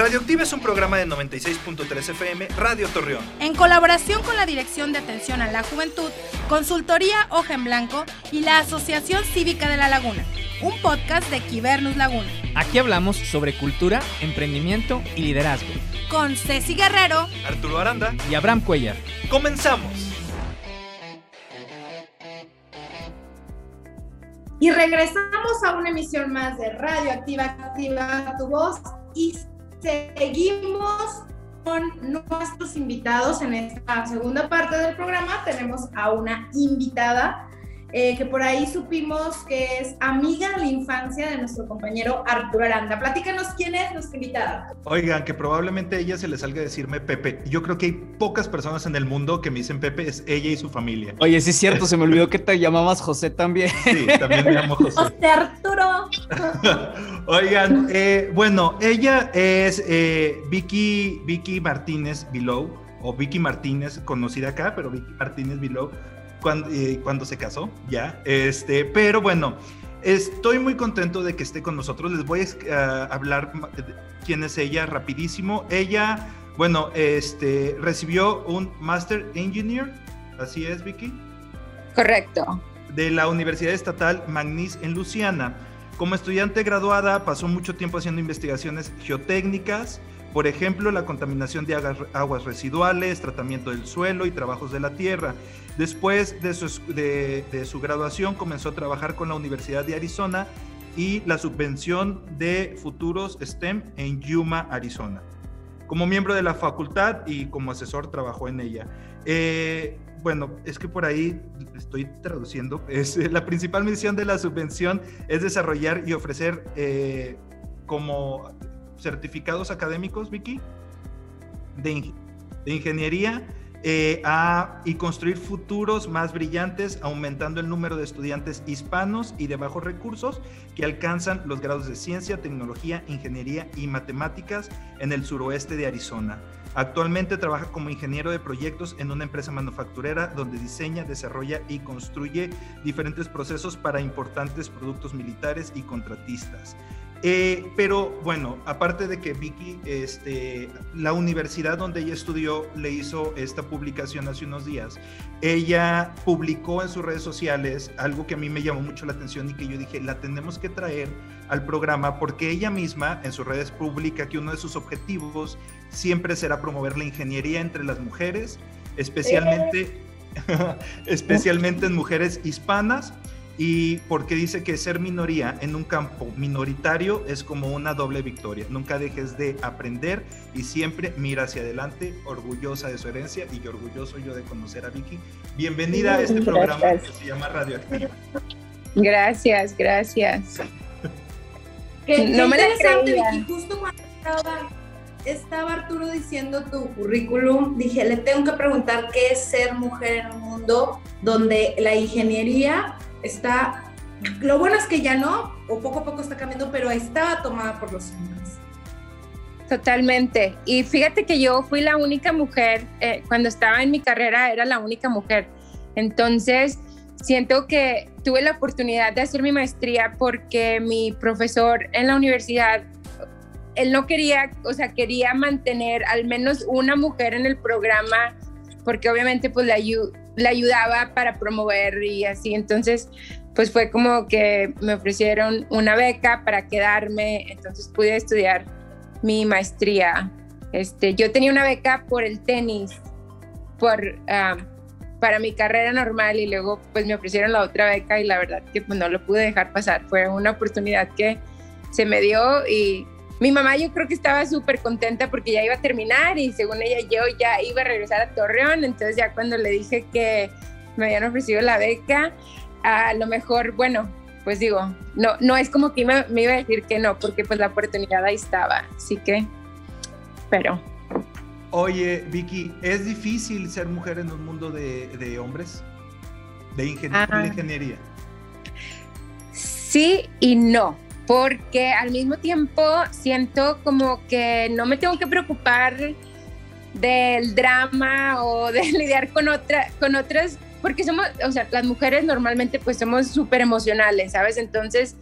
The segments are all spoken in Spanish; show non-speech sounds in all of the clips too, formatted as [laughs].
Radioactiva es un programa de 96.3 FM Radio Torreón. En colaboración con la Dirección de Atención a la Juventud, Consultoría Hoja en Blanco y la Asociación Cívica de la Laguna, un podcast de Quibernus Laguna. Aquí hablamos sobre cultura, emprendimiento y liderazgo. Con Ceci Guerrero, Arturo Aranda y Abraham Cuellar. ¡Comenzamos! Y regresamos a una emisión más de Radio Activa, Activa tu Voz y seguimos con nuestros invitados en esta segunda parte del programa. Tenemos a una invitada eh, que por ahí supimos que es amiga de la infancia de nuestro compañero Arturo Aranda. Platícanos quién es nuestra invitada. Oigan, que probablemente ella se le salga a decirme Pepe. Yo creo que hay pocas personas en el mundo que me dicen Pepe, es ella y su familia. Oye, sí es cierto, se me olvidó [laughs] que te llamabas José también. Sí, también me llamo José. José Arturo. [laughs] Oigan, eh, bueno, ella es eh, Vicky, Vicky Martínez Below, o Vicky Martínez, conocida acá, pero Vicky Martínez Below cuando, eh, cuando se casó, ya. Este, pero bueno, estoy muy contento de que esté con nosotros. Les voy a uh, hablar quién es ella rapidísimo. Ella, bueno, este, recibió un Master Engineer, así es, Vicky. Correcto. De la Universidad Estatal Magnis en Luciana. Como estudiante graduada, pasó mucho tiempo haciendo investigaciones geotécnicas, por ejemplo, la contaminación de aguas residuales, tratamiento del suelo y trabajos de la tierra. Después de su, graduación comenzó a trabajar con la Universidad de Arizona y la subvención de futuros STEM en Yuma, Arizona. Como miembro de la facultad y como asesor trabajó en ella. Eh, bueno, es que por ahí estoy traduciendo. [laughs] Es, la principal misión de la subvención es desarrollar y ofrecer eh, como certificados académicos, Vicky, de, ingeniería eh, y construir futuros más brillantes, aumentando el número de estudiantes hispanos y de bajos recursos que alcanzan los grados de ciencia, tecnología, ingeniería y matemáticas en el suroeste de Arizona. Actualmente trabaja como ingeniero de proyectos en una empresa manufacturera donde diseña, desarrolla y construye diferentes procesos para importantes productos militares y contratistas. Eh, pero bueno, aparte de que Vicky, este, la universidad donde ella estudió le hizo esta publicación hace unos días, ella publicó en sus redes sociales algo que a mí me llamó mucho la atención y que yo dije, la tenemos que traer al programa porque ella misma en sus redes publica que uno de sus objetivos siempre será promover la ingeniería entre las mujeres, especialmente, [laughs] especialmente en mujeres hispanas y porque dice que ser minoría en un campo minoritario es como una doble victoria. Nunca dejes de aprender y siempre mira hacia adelante, orgullosa de su herencia y orgulloso yo de conocer a Vicky. Bienvenida a este gracias. programa que se llama Radioactiva. Gracias, gracias. Qué, no me interesante, Vicky, justo cuando estaba, estaba Arturo diciendo tu currículum, dije, le tengo que preguntar qué es ser mujer en un mundo donde la ingeniería está, lo bueno es que ya no, o poco a poco está cambiando, pero estaba tomada por los hombres. Totalmente. Y fíjate que yo fui la única mujer, eh, cuando estaba en mi carrera era la única mujer. Entonces, siento que tuve la oportunidad de hacer mi maestría porque mi profesor en la universidad, él no quería, o sea, quería mantener al menos una mujer en el programa porque obviamente pues la, le ayudaba para promover y así. Entonces, pues fue como que me ofrecieron una beca para quedarme, entonces pude estudiar mi maestría. Este, yo tenía una beca por el tenis, por, uh, para mi carrera normal y luego pues me ofrecieron la otra beca y la verdad que pues no lo pude dejar pasar. Fue una oportunidad que se me dio y mi mamá yo creo que estaba súper contenta porque ya iba a terminar y según ella yo ya iba a regresar a Torreón, entonces ya cuando le dije que me habían ofrecido la beca, a lo mejor, bueno, pues digo, no, no es como que me, me iba a decir que no, porque pues la oportunidad ahí estaba, así que, pero... Oye, Vicky, ¿es difícil ser mujer en un mundo de, de hombres? De, ingen ah. de ingeniería. Sí y no porque al mismo tiempo siento como que no me tengo que preocupar del drama o [laughs] de lidiar con, otra, con otras, porque somos, o sea, las mujeres normalmente pues somos súper emocionales, ¿sabes? Entonces,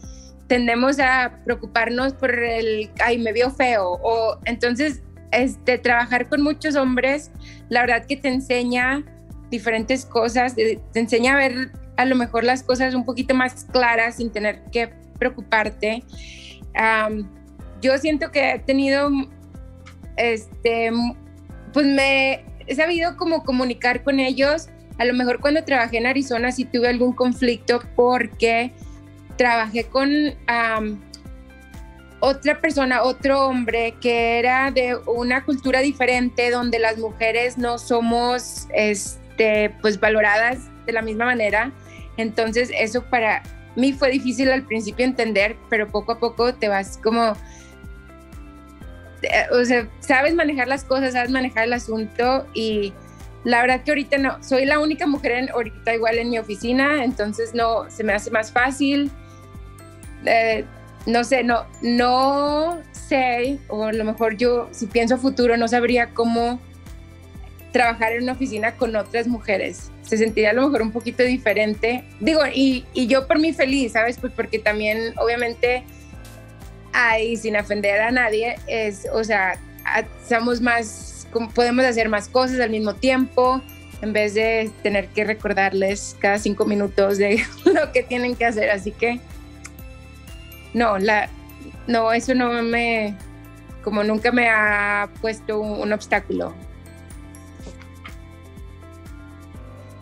tendemos a preocuparnos por el, ay, me vio feo, o entonces, este, trabajar con muchos hombres, la verdad que te enseña diferentes cosas, te enseña a ver a lo mejor las cosas un poquito más claras sin tener que preocuparte. yo siento que he tenido, este, pues me he sabido como comunicar con ellos. A lo mejor cuando trabajé en Arizona sí tuve algún conflicto porque trabajé con otra persona, otro hombre que era de una cultura diferente donde las mujeres no somos este, pues valoradas de la misma manera. Entonces eso para mí fue difícil al principio entender, pero poco a poco te vas como, eh, o sea, sabes manejar las cosas, sabes manejar el asunto y la verdad que ahorita no, soy la única mujer en, ahorita igual en mi oficina, entonces no, se me hace más fácil. Eh, no sé, no, no sé, o a lo mejor yo, si pienso futuro, no sabría cómo trabajar en una oficina con otras mujeres. Se sentiría a lo mejor un poquito diferente. Digo, y, y yo por mí feliz, ¿sabes? Pues porque también, obviamente, ahí, sin ofender a nadie, es, o sea, somos más, podemos hacer más cosas al mismo tiempo, en vez de tener que recordarles cada cinco minutos de [laughs] lo que tienen que hacer. Así que, no, la, no, eso no me, como nunca me ha puesto un obstáculo.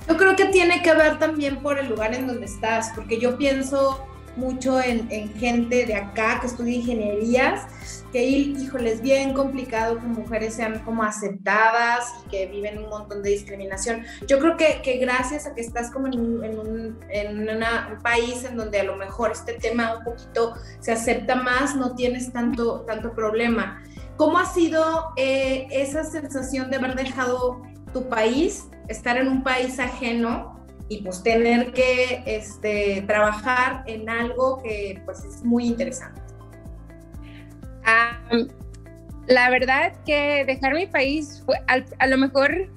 Yo creo que tiene que ver también por el lugar en donde estás, porque yo pienso mucho en, gente de acá que estudia ingenierías, que híjole, es bien complicado que mujeres sean como aceptadas y que viven un montón de discriminación. Yo creo que, que gracias a que estás como en, un, en un país en donde a lo mejor este tema un poquito se acepta más, no tienes tanto, tanto problema. ¿Cómo ha sido eh, esa sensación de haber dejado tu país, estar en un país ajeno y pues tener que este, trabajar en algo que pues es muy interesante. la verdad que dejar mi país fue, a lo mejor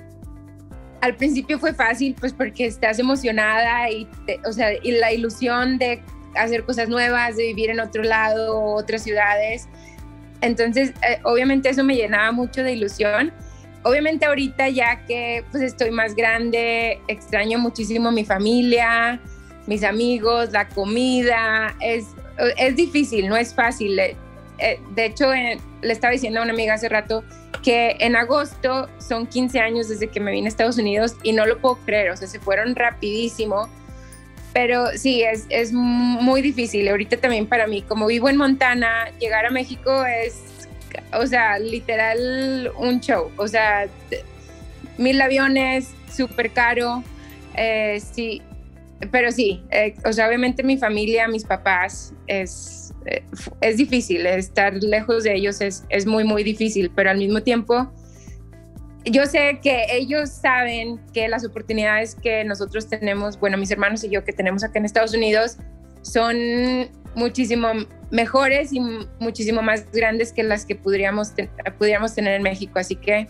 al principio fue fácil pues porque estás emocionada y, o sea, y la ilusión de hacer cosas nuevas, de vivir en otro lado, otras ciudades. Entonces, eh, obviamente eso me llenaba mucho de ilusión obviamente ahorita ya que pues estoy más grande, extraño muchísimo mi familia, mis amigos, la comida, es, es difícil, no es fácil. Eh, eh, de hecho, le estaba diciendo a una amiga hace rato que en agosto son 15 años desde que me vine a Estados Unidos y no lo puedo creer, o sea, se fueron rapidísimo. Pero sí, es, es muy difícil. Ahorita también para mí, como vivo en Montana, llegar a México es o sea, literal un show, o sea, mil aviones, súper caro, eh, sí, pero sí, eh, o sea, obviamente mi familia, mis papás, es, eh, es difícil, estar lejos de ellos es, es muy, muy difícil, pero al mismo tiempo, yo sé que ellos saben que las oportunidades que nosotros tenemos, bueno, mis hermanos y yo que tenemos acá en Estados Unidos, son muchísimo mejores y muchísimo más grandes que las que podríamos, pudiéramos tener en México. Así que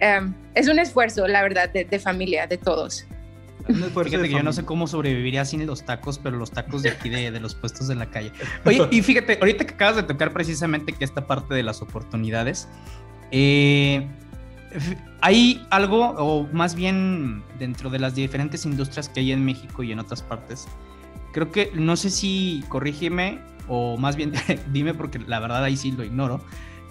em, es un esfuerzo, la verdad, de, familia, de todos. Fíjate que yo no sé cómo sobreviviría sin los tacos, pero los tacos de aquí de, de, los puestos de la calle. [laughs] Oye, y fíjate, ahorita que acabas de tocar precisamente que esta parte de las oportunidades, eh, hay algo, o más bien dentro de las diferentes industrias que hay en México y en otras partes, creo que, no sé si corrígeme, o más bien [laughs] dime porque la verdad ahí sí lo ignoro.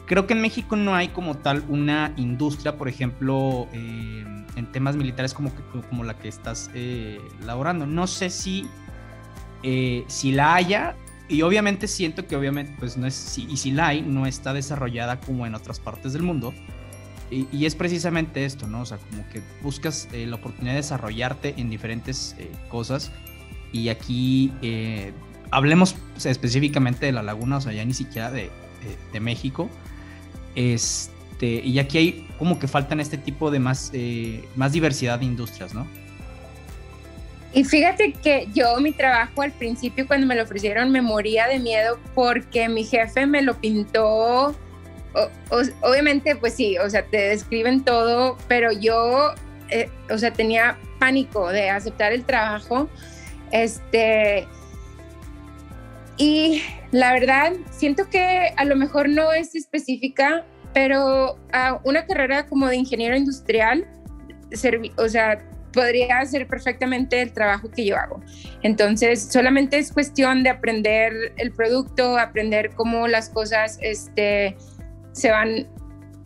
Creo que en México no hay como tal una industria, por ejemplo, eh, en temas militares como, como la que estás eh, laborando. No sé si, eh, si la haya, y obviamente siento que obviamente, pues no es, y si la hay, no está desarrollada como en otras partes del mundo. Y, y es precisamente esto, ¿no? O sea, como que buscas la oportunidad de desarrollarte en diferentes cosas y aquí eh, hablemos específicamente de la laguna, o sea, ya ni siquiera de, México. Este, y aquí hay como que faltan este tipo de más, eh, más diversidad de industrias, ¿no? Y fíjate que yo mi trabajo al principio cuando me lo ofrecieron me moría de miedo porque mi jefe me lo pintó, obviamente pues sí, o sea, te describen todo, pero yo, eh, o sea, tenía pánico de aceptar el trabajo este. Y la verdad, siento que a lo mejor no es específica, pero a una carrera como de ingeniero industrial, o sea, podría hacer perfectamente el trabajo que yo hago. Entonces, solamente es cuestión de aprender el producto, aprender cómo las cosas este, se van,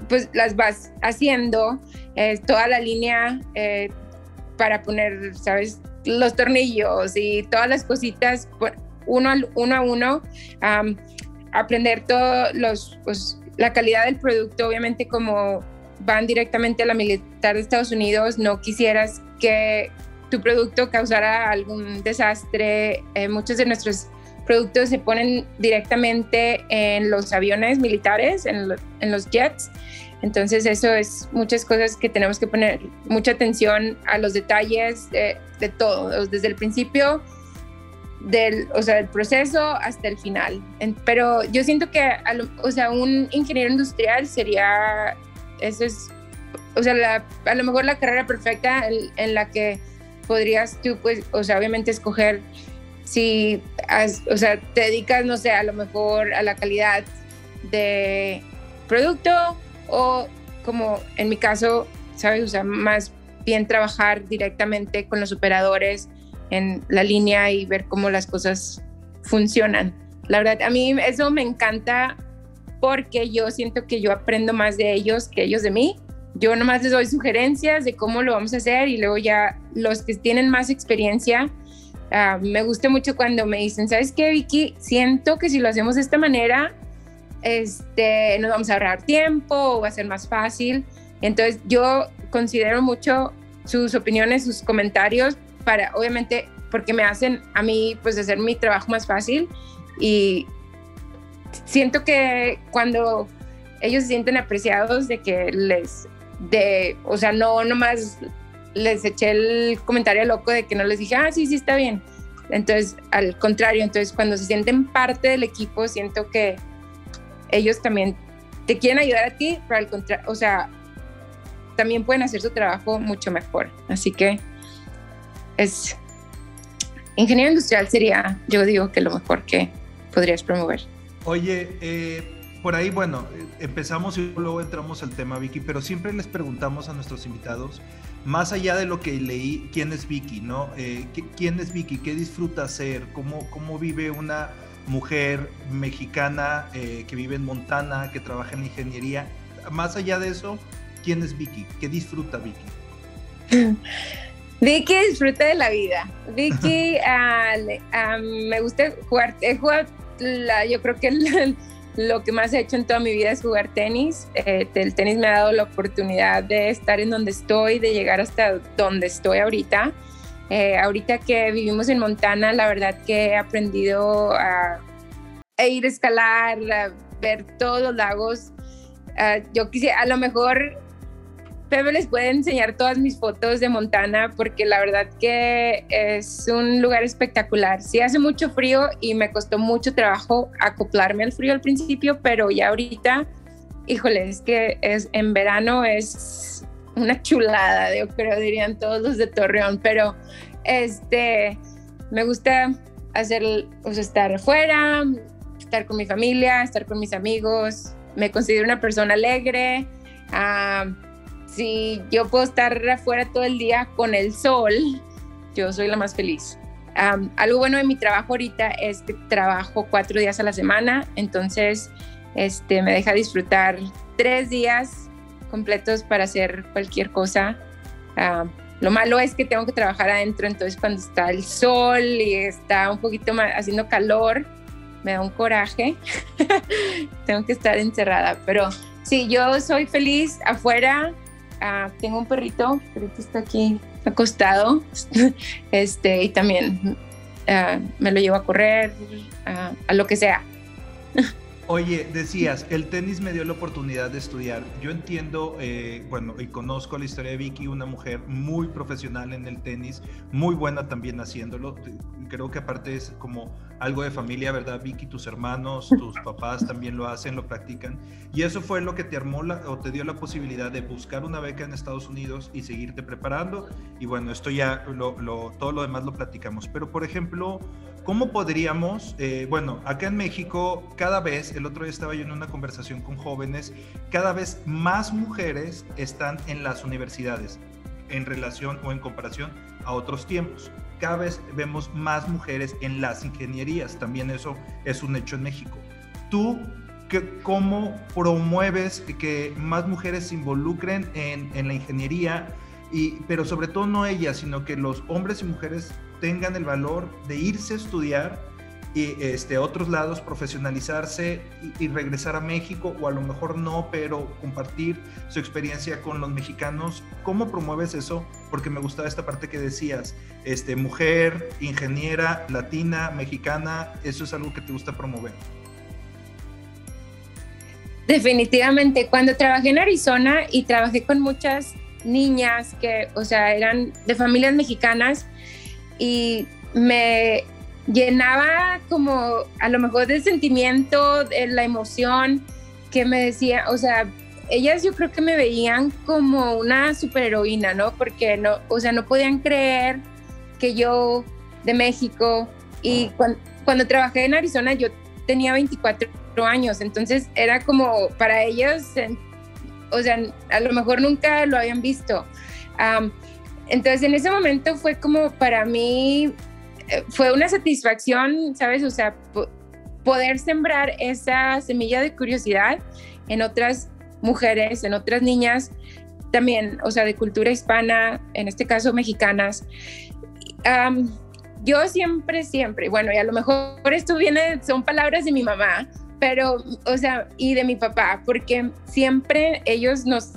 pues las vas haciendo, eh, toda la línea eh, para poner, ¿sabes? Los tornillos y todas las cositas uno, uno a uno, aprender todos los, pues, la calidad del producto, obviamente como van directamente a la militar de Estados Unidos, no quisieras que tu producto causara algún desastre. Eh, muchos de nuestros productos se ponen directamente en los aviones militares, en, los jets. Entonces eso es muchas cosas que tenemos que poner mucha atención a los detalles de, todo, desde el principio del, o sea, del proceso hasta el final. pero yo siento que, o sea, un ingeniero industrial sería, eso es, o sea, a lo mejor la carrera perfecta en, la que podrías tú, pues, o sea, obviamente escoger si, o sea, te dedicas, no sé, a lo mejor a la calidad de producto o como en mi caso, ¿sabes? O sea, más bien trabajar directamente con los operadores en la línea y ver cómo las cosas funcionan. La verdad, a mí eso me encanta porque yo siento que yo aprendo más de ellos que ellos de mí. Yo nomás les doy sugerencias de cómo lo vamos a hacer y luego ya los que tienen más experiencia, uh, me gusta mucho cuando me dicen, ¿sabes qué, Vicky? Siento que si lo hacemos de esta manera, este, nos vamos a ahorrar tiempo o va a ser más fácil. Entonces yo considero mucho sus opiniones, sus comentarios, para, obviamente, porque me hacen a mí, pues, hacer mi trabajo más fácil y siento que cuando ellos se sienten apreciados de que les, de, o sea, no nomás les eché el comentario loco de que no les dije, ah, sí, sí, está bien. Entonces, al contrario, entonces cuando se sienten parte del equipo, siento que ellos también te quieren ayudar a ti, pero al contrario, o sea, también pueden hacer su trabajo mucho mejor. Así que es ingeniero industrial sería, yo digo que lo mejor que podrías promover. Oye, eh, por ahí, bueno, empezamos y luego entramos al tema Vicky, pero siempre les preguntamos a nuestros invitados, más allá de lo que leí, ¿quién es Vicky? ¿no? Eh, ¿Quién es Vicky? ¿Qué disfruta hacer? ¿Cómo, cómo vive una mujer mexicana eh, que vive en Montana, que trabaja en la ingeniería? Más allá de eso, ¿quién es Vicky? ¿Qué disfruta Vicky? [laughs] Vicky disfruta de la vida. Vicky [laughs] me gusta jugar, he jugado la, yo creo que lo que más he hecho en toda mi vida es jugar tenis. Eh, el tenis me ha dado la oportunidad de estar en donde estoy, de llegar hasta donde estoy ahorita. Eh, ahorita que vivimos en Montana, la verdad que he aprendido a, ir a escalar, a ver todos los lagos. Ah, yo quisiera, a lo mejor Pepe les puede enseñar todas mis fotos de Montana porque la verdad que es un lugar espectacular. Sí hace mucho frío y me costó mucho trabajo acoplarme al frío al principio, pero ya ahorita, híjole, es que es, en verano es una chulada, yo creo, dirían todos los de Torreón, pero este, me gusta hacer, pues, estar afuera, estar con mi familia, estar con mis amigos, me considero una persona alegre. Uh, si yo puedo estar afuera todo el día con el sol, yo soy la más feliz. algo bueno de mi trabajo ahorita es que trabajo cuatro días a la semana, entonces este, me deja disfrutar tres días completos para hacer cualquier cosa. lo malo es que tengo que trabajar adentro, entonces cuando está el sol y está un poquito más haciendo calor, me da un coraje. [laughs] tengo que estar encerrada, pero sí, yo soy feliz afuera Ah, tengo un perrito, perrito está aquí acostado, [laughs] este, y también ah, me lo llevo a correr, ah, a lo que sea. [laughs] Oye, decías, el tenis me dio la oportunidad de estudiar. Yo entiendo, eh, bueno, y conozco la historia de Vicky, una mujer muy profesional en el tenis, muy buena también haciéndolo. Creo que aparte es como algo de familia, ¿verdad, Vicky? Tus hermanos, tus [laughs] papás también lo hacen, lo practican. Y eso fue lo que te armó o te dio la posibilidad de buscar una beca en Estados Unidos y seguirte preparando. Y bueno, esto ya, lo, todo lo demás lo platicamos. Pero, por ejemplo, ¿cómo podríamos, eh, bueno, acá en México, cada vez, el otro día estaba yo en una conversación con jóvenes, cada vez más mujeres están en las universidades en relación o en comparación a otros tiempos. Cada vez vemos más mujeres en las ingenierías, también eso es un hecho en México. ¿Tú cómo promueves que más mujeres se involucren en, en la ingeniería? Y, pero sobre todo no ellas, sino que los hombres y mujeres tengan el valor de irse a estudiar y este, otros lados, profesionalizarse y, regresar a México, o a lo mejor no, pero compartir su experiencia con los mexicanos. ¿Cómo promueves eso? Porque me gustaba esta parte que decías, este, mujer, ingeniera, latina, mexicana, eso es algo que te gusta promover. Definitivamente, cuando trabajé en Arizona y trabajé con muchas niñas que, o sea, eran de familias mexicanas, y me llenaba como a lo mejor del sentimiento, de la emoción que me decía, o sea, ellas yo creo que me veían como una superheroína, ¿no? Porque no, o sea, no podían creer que yo de México y cuando, cuando trabajé en Arizona yo tenía 24 años, entonces era como para ellos, o sea, a lo mejor nunca lo habían visto. Entonces en ese momento fue como para mí, eh, fue una satisfacción, ¿sabes? O sea, poder sembrar esa semilla de curiosidad en otras mujeres, en otras niñas, también, o sea, de cultura hispana, en este caso mexicanas. yo siempre, siempre, bueno, y a lo mejor esto viene, son palabras de mi mamá, pero, o sea, y de mi papá, porque siempre ellos nos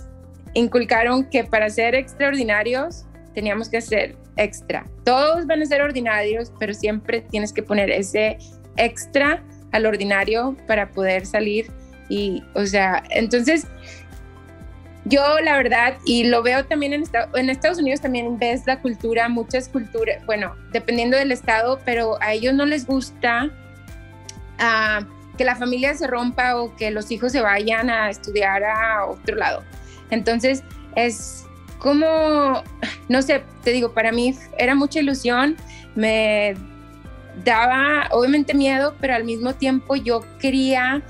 inculcaron que para ser extraordinarios teníamos que hacer extra. Todos van a ser ordinarios, pero siempre tienes que poner ese extra al ordinario para poder salir y, o sea, entonces yo la verdad, y lo veo también en, en Estados Unidos, también ves la cultura, muchas culturas, bueno, dependiendo del estado, pero a ellos no les gusta ah, que la familia se rompa o que los hijos se vayan a estudiar a otro lado. Entonces, es como, no sé, te digo, para mí era mucha ilusión, me daba obviamente miedo, pero al mismo tiempo yo quería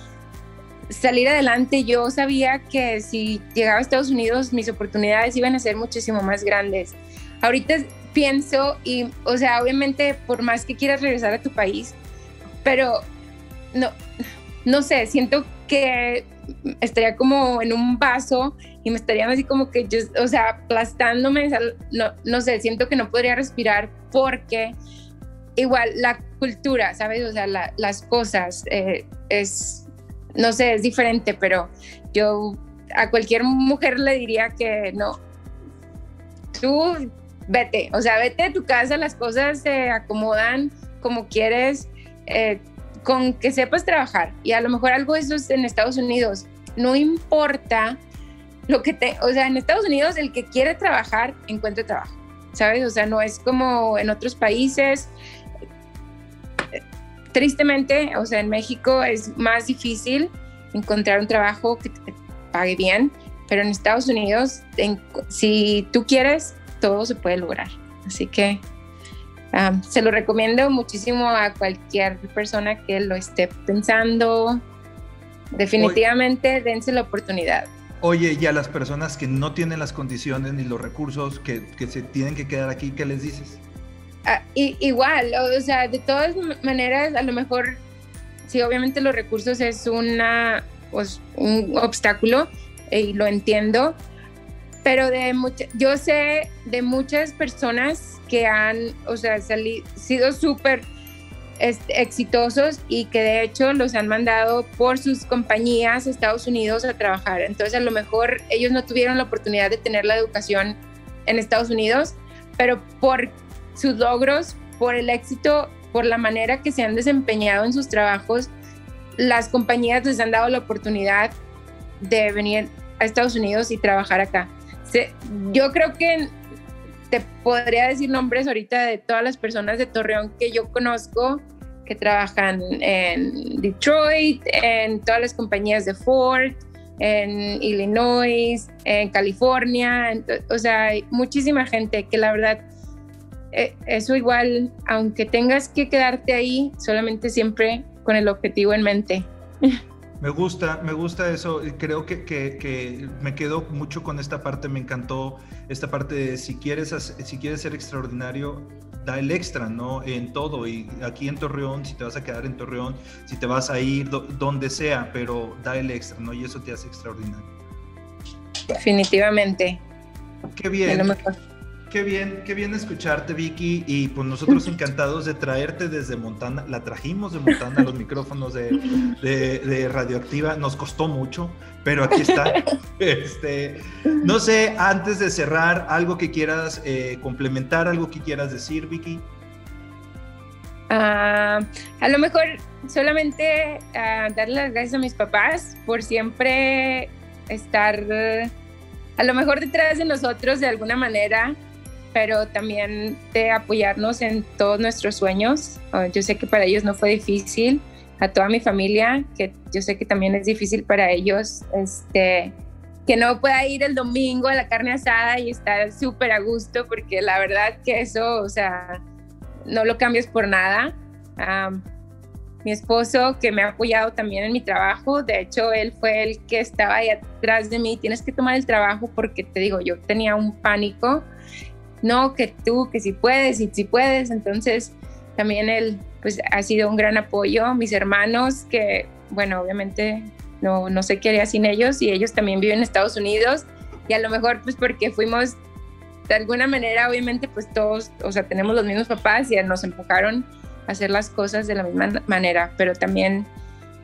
salir adelante. Yo sabía que si llegaba a Estados Unidos mis oportunidades iban a ser muchísimo más grandes. Ahorita pienso y, o sea, obviamente por más que quieras regresar a tu país, pero no, no sé, siento que estaría como en un vaso y me estarían así como que yo, o sea, aplastándome, no, no sé, siento que no podría respirar porque igual la cultura, ¿sabes? O sea, las cosas eh, es, no sé, es diferente, pero yo a cualquier mujer le diría que no, tú vete, o sea, vete de tu casa, las cosas se acomodan como quieres. Eh, con que sepas trabajar y a lo mejor algo de eso es en Estados Unidos. No importa lo que te, o sea, en Estados Unidos el que quiere trabajar encuentra trabajo, ¿sabes? O sea, no es como en otros países. Tristemente, o sea, en México es más difícil encontrar un trabajo que te pague bien, pero en Estados Unidos, si tú quieres, todo se puede lograr. Así que se lo recomiendo muchísimo a cualquier persona que lo esté pensando. Definitivamente dense la oportunidad. Oye, y a las personas que no tienen las condiciones ni los recursos, que, que se tienen que quedar aquí, ¿qué les dices? Ah, y, igual, o, sea, de todas maneras, a lo mejor, sí, obviamente los recursos es una, pues, un obstáculo eh, y lo entiendo, pero de yo sé de muchas personas que han, o sea, sido súper exitosos y que de hecho los han mandado por sus compañías a Estados Unidos a trabajar. Entonces a lo mejor ellos no tuvieron la oportunidad de tener la educación en Estados Unidos, pero por sus logros, por el éxito, por la manera que se han desempeñado en sus trabajos, las compañías les han dado la oportunidad de venir a Estados Unidos y trabajar acá yo creo que te podría decir nombres ahorita de todas las personas de Torreón que yo conozco que trabajan en Detroit, en todas las compañías de Ford, en Illinois, en California, o sea, hay muchísima gente que la verdad eh, eso igual, aunque tengas que quedarte ahí, solamente siempre con el objetivo en mente. [laughs] Me gusta, me gusta eso. Creo que, que, me quedo mucho con esta parte. Me encantó esta parte de si quieres, si quieres ser extraordinario, da el extra, ¿no? En todo. Y aquí en Torreón, si te vas a quedar en Torreón, si te vas a ir donde sea, pero da el extra, ¿no? Y eso te hace extraordinario. Definitivamente. Qué bien. Qué bien, qué bien escucharte, Vicky. Y pues nosotros [laughs] encantados de traerte desde Montana. La trajimos de Montana, los micrófonos de, de, Radioactiva. Nos costó mucho, pero aquí está. [laughs] Este, no sé, antes de cerrar, algo que quieras eh, complementar, algo que quieras decir, Vicky. Ah, a lo mejor solamente uh, darle las gracias a mis papás por siempre estar a lo mejor detrás de nosotros de alguna manera pero también de apoyarnos en todos nuestros sueños. Ah, yo sé que para ellos no fue difícil, a toda mi familia, que yo sé que también es difícil para ellos, este, que no pueda ir el domingo a la carne asada y estar súper a gusto, porque la verdad que eso, o sea, no lo cambias por nada. mi esposo, que me ha apoyado también en mi trabajo, de hecho, él fue el que estaba ahí atrás de mí, tienes que tomar el trabajo porque te digo, yo tenía un pánico no, que tú, que si puedes y si puedes. Entonces, también él, pues ha sido un gran apoyo. Mis hermanos, que, bueno, obviamente no, no sé qué haría sin ellos y ellos también viven en Estados Unidos y a lo mejor pues porque fuimos de alguna manera, obviamente pues todos, o sea, tenemos los mismos papás y nos empujaron a hacer las cosas de la misma manera, pero también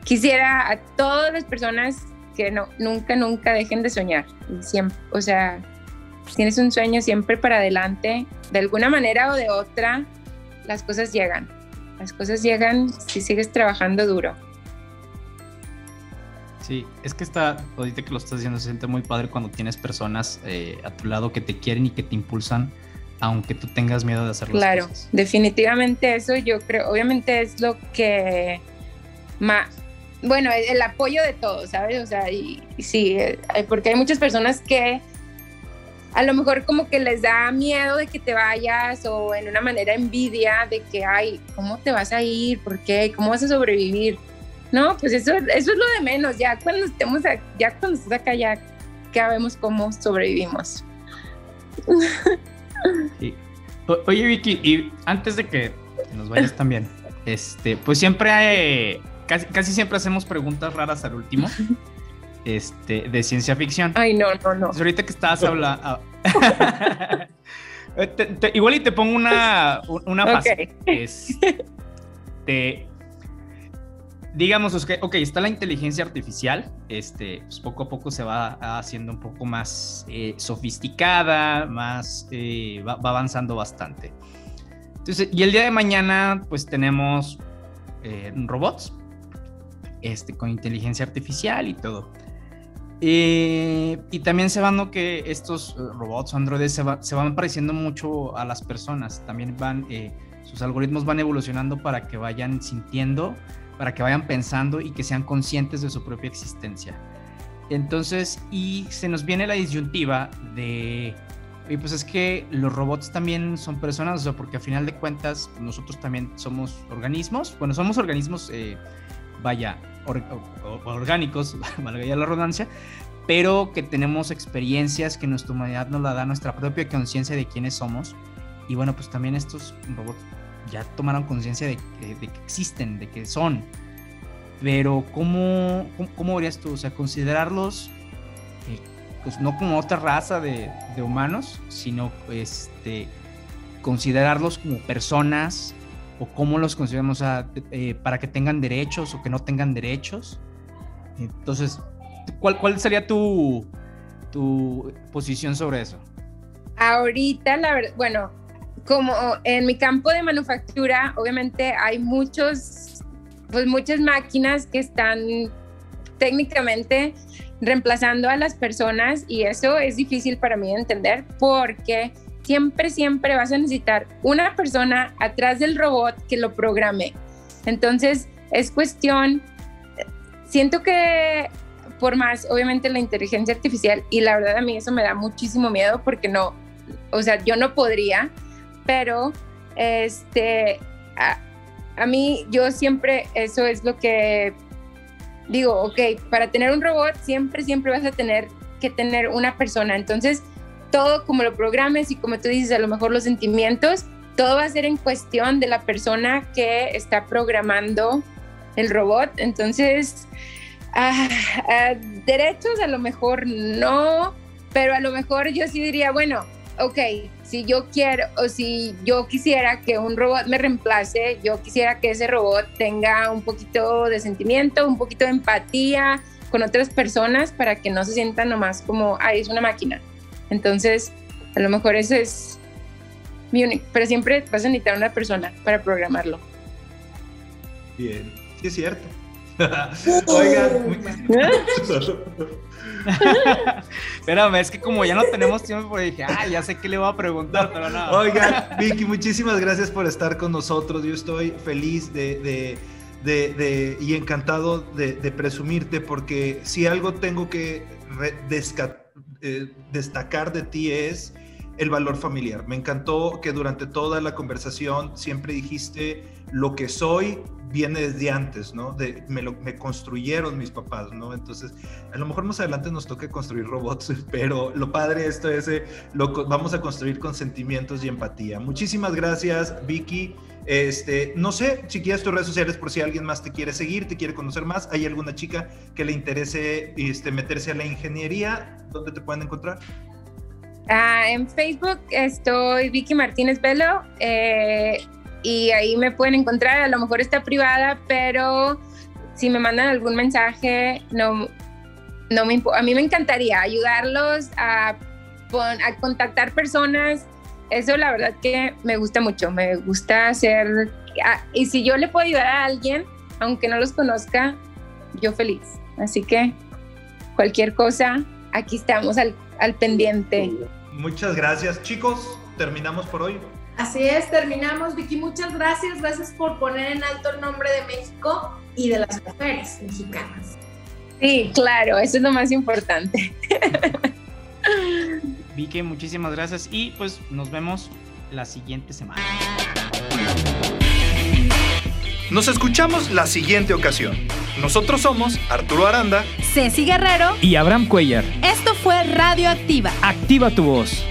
quisiera a todas las personas que no, nunca, nunca dejen de soñar. Siempre, o sea, tienes un sueño siempre para adelante, de alguna manera o de otra, las cosas llegan. Las cosas llegan si sigues trabajando duro. Sí, es que está, ahorita que lo estás diciendo, se siente muy padre cuando tienes personas eh, a tu lado que te quieren y que te impulsan, aunque tú tengas miedo de hacer claro, cosas. Definitivamente eso yo creo, obviamente es lo que más, bueno, el, apoyo de todos, ¿sabes? O sea, y sí, eh, porque hay muchas personas que a lo mejor como que les da miedo de que te vayas o en una manera envidia de que, ay, ¿cómo te vas a ir? ¿Por qué? ¿Cómo vas a sobrevivir? No, pues eso, eso es lo de menos, ya cuando estemos, ya cuando estés acá ya, ya vemos cómo sobrevivimos. [laughs] Oye Vicky, y antes de que nos vayas también, este, pues siempre hay, casi, casi siempre hacemos preguntas raras al último. [laughs] este, de ciencia ficción. Ay, no, no, no. ahorita que estabas hablando... [laughs] igual y te pongo una, una fase. Este, digamos, ok, está la inteligencia artificial, este, pues poco a poco se va haciendo un poco más eh, sofisticada, más, eh, va, avanzando bastante. Entonces, y el día de mañana, pues tenemos eh, robots, este, con inteligencia artificial y todo. Eh, y también se van, ¿no? Que estos eh, robots androides se, se, van pareciendo mucho a las personas. También van, eh, sus algoritmos van evolucionando para que vayan sintiendo, para que vayan pensando y que sean conscientes de su propia existencia. Entonces, y se nos viene la disyuntiva de, y pues es que los robots también son personas, o sea, porque a final de cuentas nosotros también somos organismos, bueno, somos organismos, vaya, orgánicos, [laughs] valga ya la redundancia, pero que tenemos experiencias que nuestra humanidad nos la da nuestra propia conciencia de quiénes somos. Y bueno, pues también estos robots ya tomaron conciencia de, que existen, de que son. Pero ¿cómo, cómo, verías tú? O sea, considerarlos eh, pues no como otra raza de, de humanos, sino este, considerarlos como personas o cómo los consideramos eh, para que tengan derechos o que no tengan derechos. Entonces, ¿cuál, cuál sería tu, tu posición sobre eso? Ahorita, la verdad, bueno, como en mi campo de manufactura, obviamente hay muchos, pues muchas máquinas que están técnicamente reemplazando a las personas y eso es difícil para mí de entender porque siempre, siempre vas a necesitar una persona atrás del robot que lo programe. Entonces, es cuestión, siento que por más, obviamente, la inteligencia artificial, y la verdad a mí eso me da muchísimo miedo porque no, o sea, yo no podría, pero este, a, a mí yo siempre, eso es lo que digo, ok, para tener un robot siempre, siempre vas a tener que tener una persona. Entonces, todo como lo programes y como tú dices, a lo mejor los sentimientos, todo va a ser en cuestión de la persona que está programando el robot. Entonces, ah, ah, derechos a lo mejor no, pero a lo mejor yo sí diría, bueno, ok, si yo quiero o si yo quisiera que un robot me reemplace, yo quisiera que ese robot tenga un poquito de sentimiento, un poquito de empatía con otras personas para que no se sienta nomás como, ay, es una máquina. Entonces, a lo mejor eso es mi único, pero siempre vas a necesitar una persona para programarlo. Bien, sí es cierto. [laughs] Oigan. [laughs] Espérame, es que como ya no tenemos tiempo, pues dije, ah, ya sé qué le voy a preguntar, pero nada. Oigan, Vicky, muchísimas gracias por estar con nosotros. Yo estoy feliz de, de, y encantado de, presumirte, porque si algo tengo que eh, destacar de ti es el valor familiar. Me encantó que durante toda la conversación siempre dijiste lo que soy viene desde antes, ¿no? De, me, lo, me construyeron mis papás, ¿no? Entonces, a lo mejor más adelante nos toque construir robots, [laughs] pero lo padre esto es, eh, lo vamos a construir con sentimientos y empatía. Muchísimas gracias, Vicky. Este, no sé si quieres tus redes sociales por si alguien más te quiere seguir, te quiere conocer más. ¿Hay alguna chica que le interese este, meterse a la ingeniería? ¿Dónde te pueden encontrar? Ah, en Facebook estoy Vicky Martínez Velo eh, y ahí me pueden encontrar. A lo mejor está privada, pero si me mandan algún mensaje, no, no me a mí me encantaría ayudarlos a, a contactar personas. Eso la verdad que me gusta mucho. Me gusta hacer ah, y si yo le puedo ayudar a alguien, aunque no los conozca, yo feliz. Así que cualquier cosa, aquí estamos al al pendiente. Muchas gracias, chicos. Terminamos por hoy. Así es, terminamos. Vicky, muchas gracias. Gracias por poner en alto el nombre de México y de las mujeres mexicanas. Sí, claro, eso es lo más importante. [laughs] Vicky, muchísimas gracias y pues nos vemos la siguiente semana. Nos escuchamos la siguiente ocasión. Nosotros somos Arturo Aranda, Ceci Guerrero y Abraham Cuellar. Esto fue Radio Activa. Activa tu voz.